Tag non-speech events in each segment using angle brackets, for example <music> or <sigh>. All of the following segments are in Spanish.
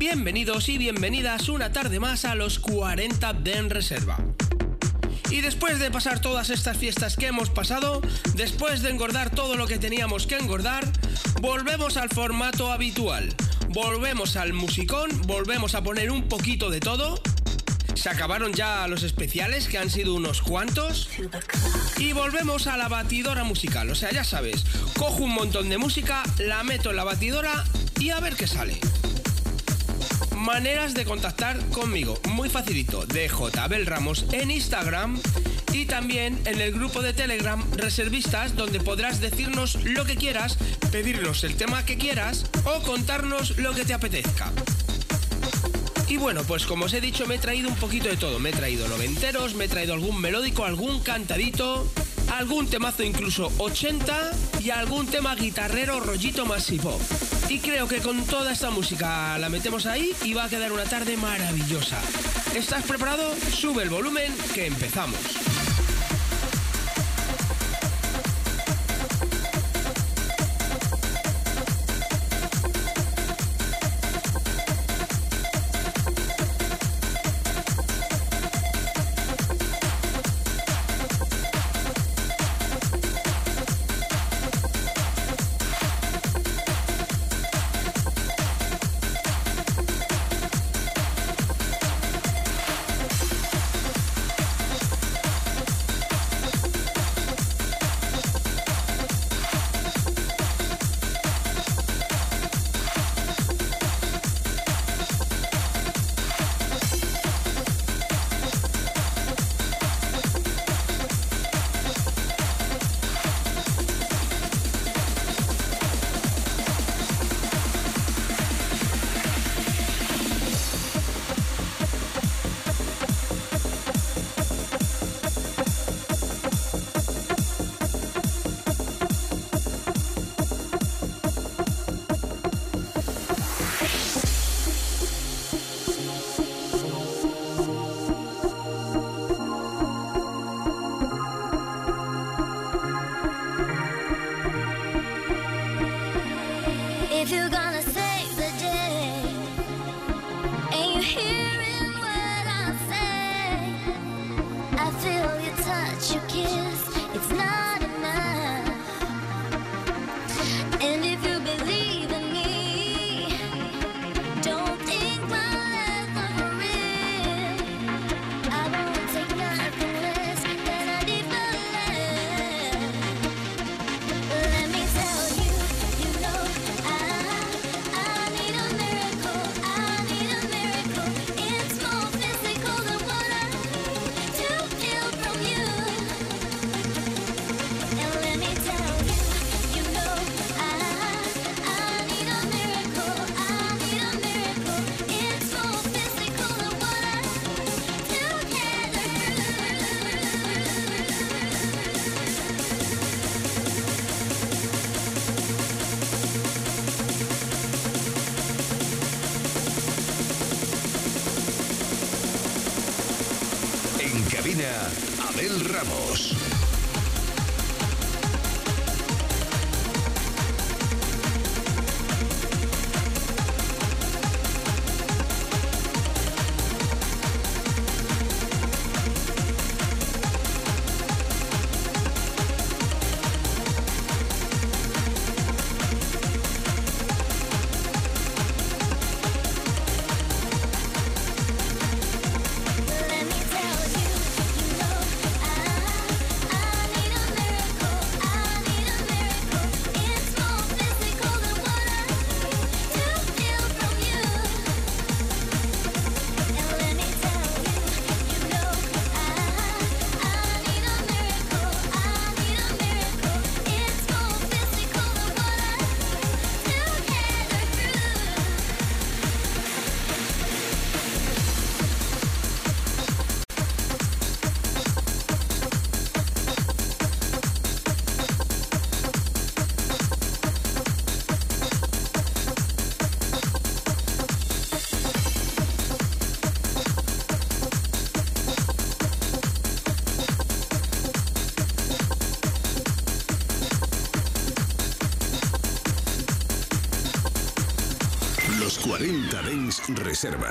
Bienvenidos y bienvenidas una tarde más a los 40 de en reserva. Y después de pasar todas estas fiestas que hemos pasado, después de engordar todo lo que teníamos que engordar, volvemos al formato habitual. Volvemos al musicón, volvemos a poner un poquito de todo. Se acabaron ya los especiales, que han sido unos cuantos. Y volvemos a la batidora musical. O sea, ya sabes, cojo un montón de música, la meto en la batidora y a ver qué sale. Maneras de contactar conmigo, muy facilito, de JBel Ramos en Instagram y también en el grupo de Telegram Reservistas, donde podrás decirnos lo que quieras, pedirnos el tema que quieras o contarnos lo que te apetezca. Y bueno, pues como os he dicho, me he traído un poquito de todo. Me he traído noventeros, me he traído algún melódico, algún cantadito, algún temazo incluso 80 y algún tema guitarrero rollito masivo. Y creo que con toda esta música la metemos ahí y va a quedar una tarde maravillosa. ¿Estás preparado? Sube el volumen que empezamos. Ramos. Reserva.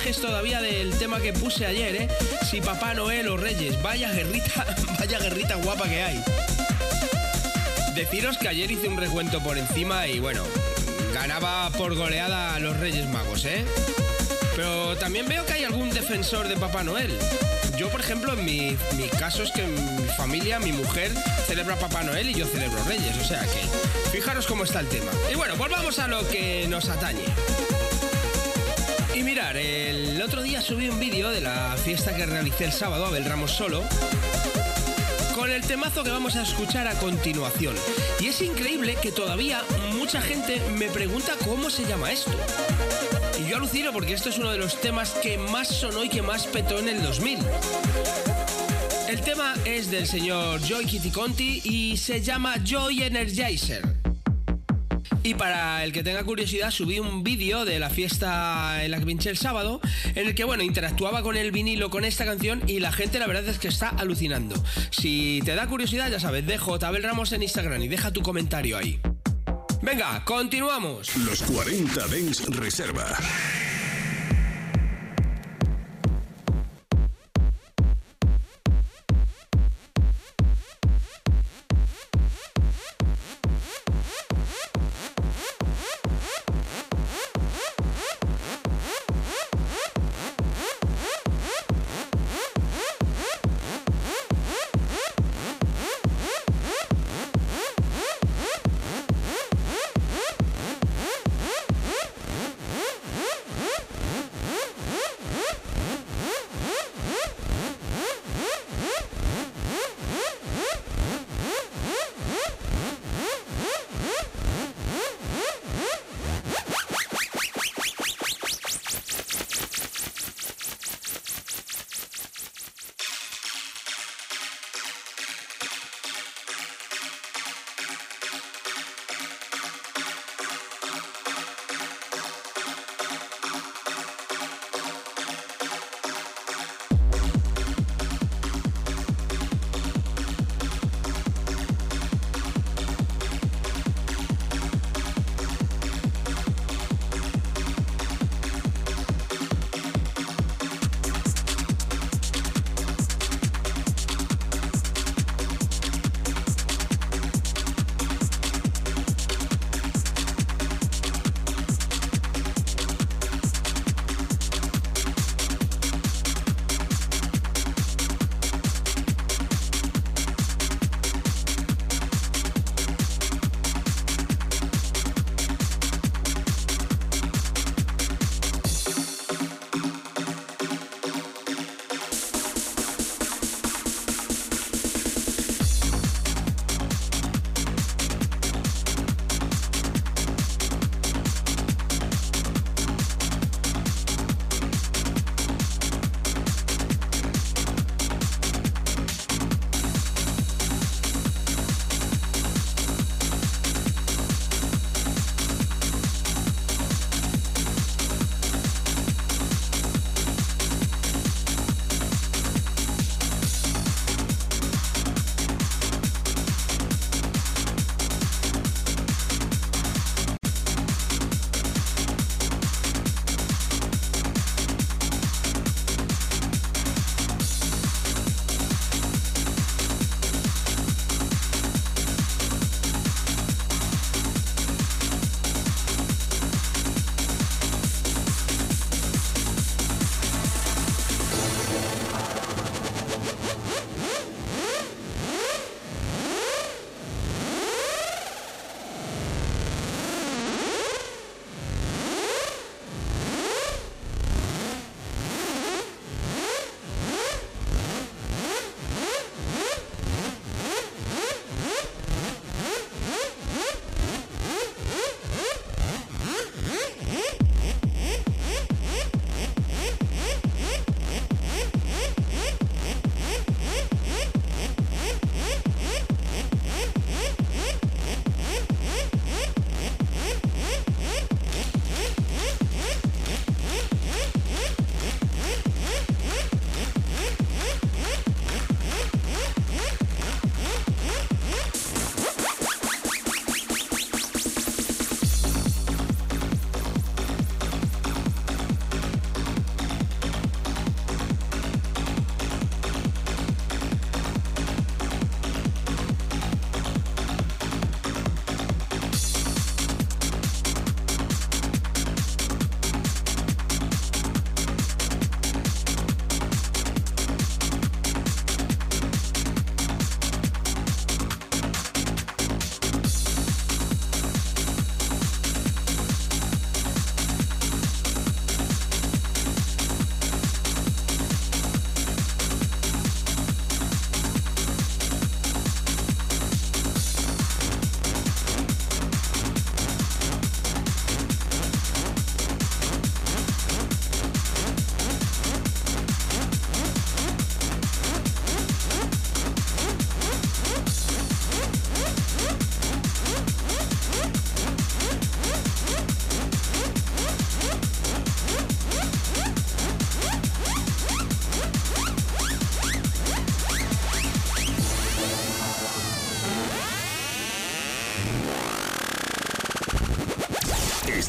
Mensajes todavía del tema que puse ayer, ¿eh? Si Papá Noel o Reyes, vaya guerrita, <laughs> vaya guerrita guapa que hay. Deciros que ayer hice un recuento por encima y bueno, ganaba por goleada a los Reyes Magos, ¿eh? Pero también veo que hay algún defensor de Papá Noel. Yo, por ejemplo, en mi, mi caso es que mi familia, mi mujer, celebra Papá Noel y yo celebro Reyes. O sea que, fijaros cómo está el tema. Y bueno, volvamos a lo que nos atañe. El otro día subí un vídeo de la fiesta que realicé el sábado a Ramos Solo con el temazo que vamos a escuchar a continuación. Y es increíble que todavía mucha gente me pregunta cómo se llama esto. Y yo alucino porque esto es uno de los temas que más sonó y que más petó en el 2000. El tema es del señor Joy Kitty Conti y se llama Joy Energizer. Y para el que tenga curiosidad, subí un vídeo de la fiesta en la que pinché el sábado, en el que, bueno, interactuaba con el vinilo con esta canción y la gente la verdad es que está alucinando. Si te da curiosidad, ya sabes, dejo Tabel Ramos en Instagram y deja tu comentario ahí. Venga, continuamos. Los 40 Dens Reserva.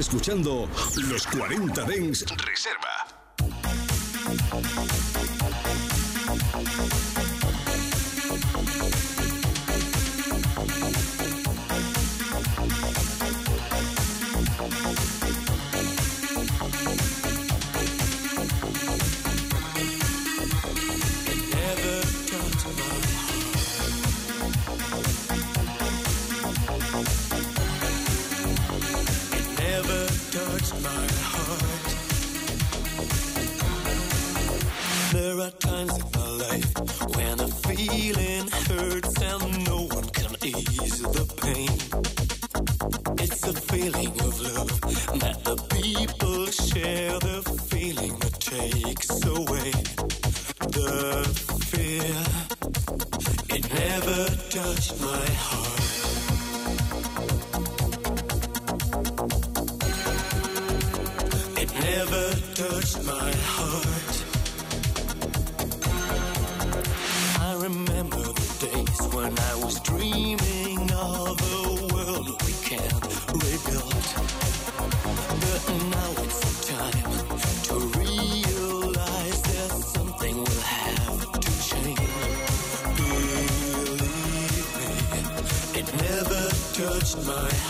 escuchando Los 40 Dens my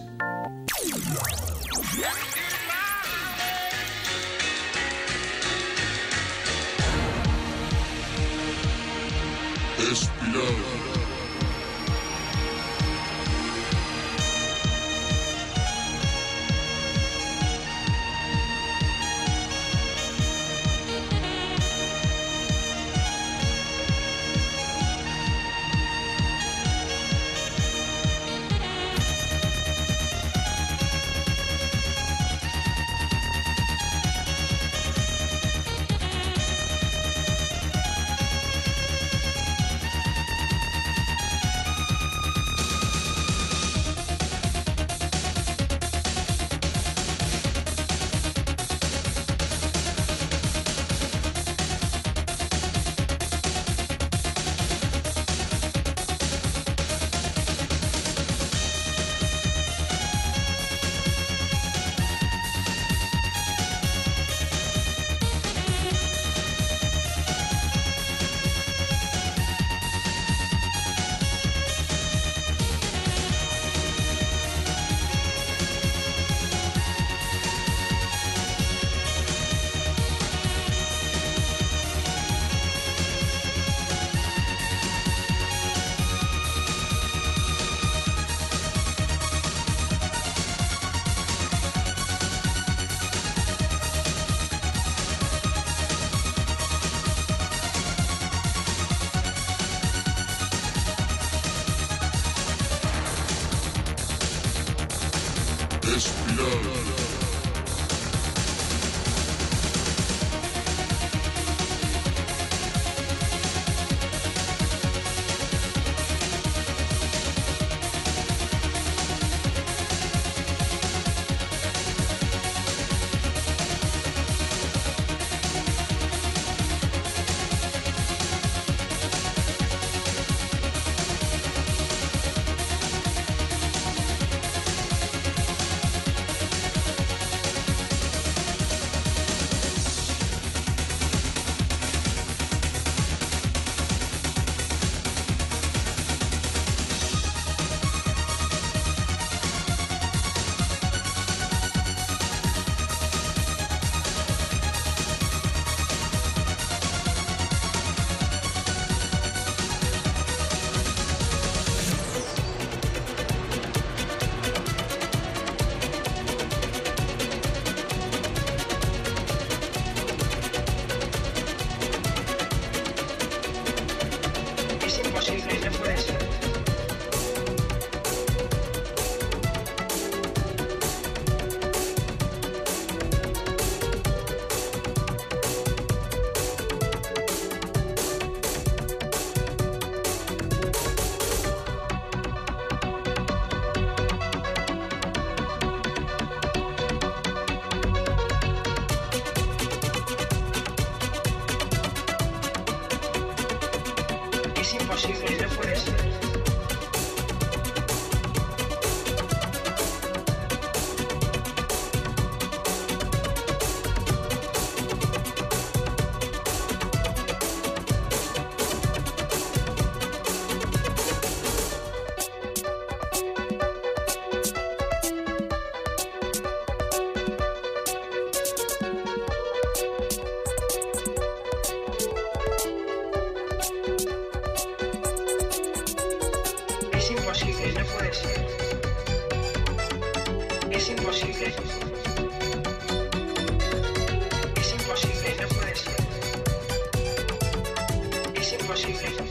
Es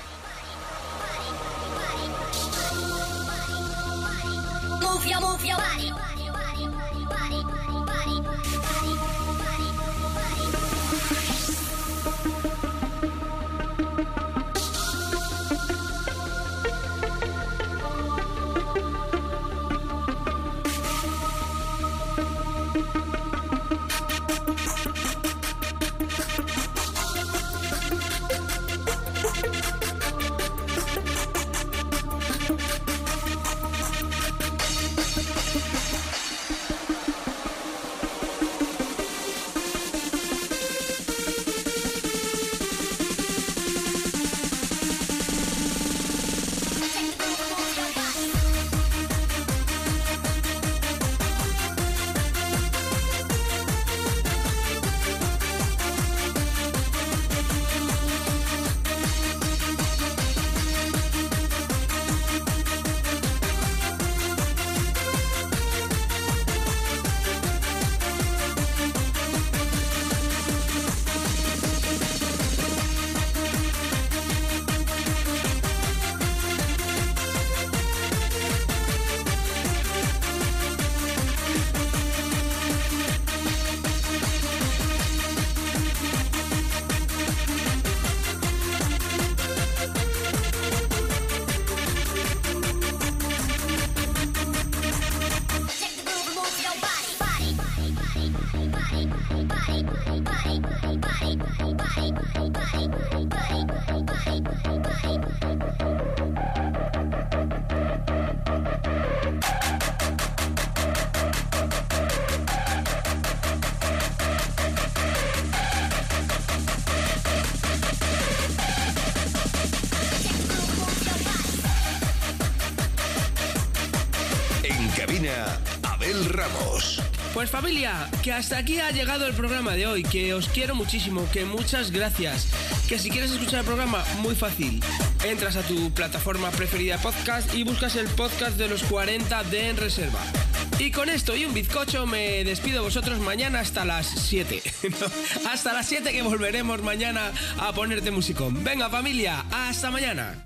Pues familia, que hasta aquí ha llegado el programa de hoy, que os quiero muchísimo, que muchas gracias. Que si quieres escuchar el programa, muy fácil. Entras a tu plataforma preferida podcast y buscas el podcast de los 40 de En Reserva. Y con esto y un bizcocho me despido de vosotros mañana hasta las 7. <laughs> No, hasta las 7 que volveremos mañana a ponerte musicón. Venga familia, hasta mañana.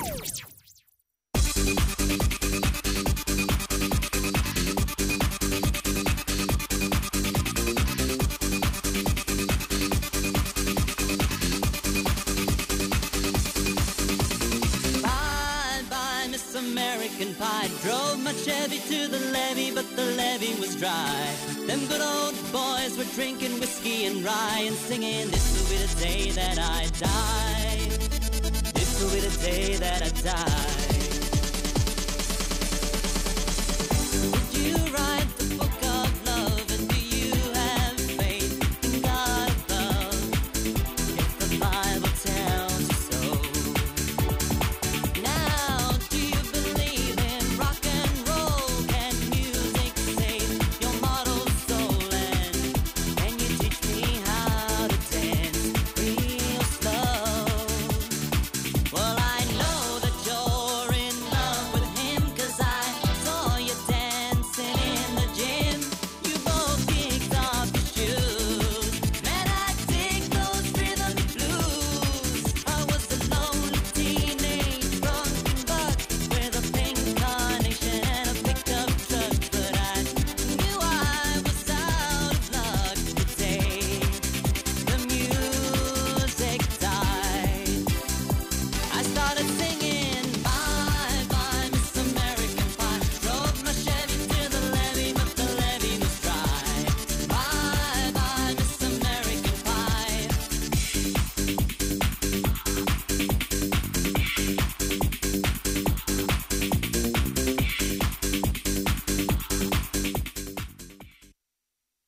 Good old boys were drinking whiskey and rye and singing, This will be the day that I die. This will be the day that I die.